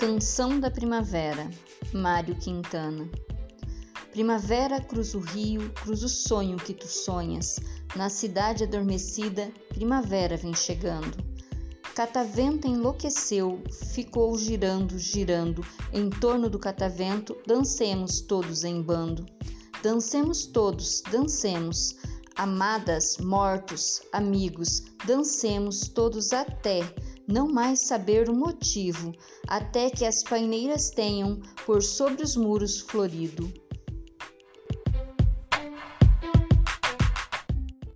Canção da Primavera, Mário Quintana. Primavera cruza o rio, cruza o sonho que tu sonhas. Na cidade adormecida, primavera vem chegando. Catavento enlouqueceu, ficou girando, girando. Em torno do catavento, dancemos todos em bando. Dancemos todos, dancemos. Amadas, mortos, amigos, dancemos todos até não mais saber o motivo, até que as paineiras tenham por sobre os muros florido.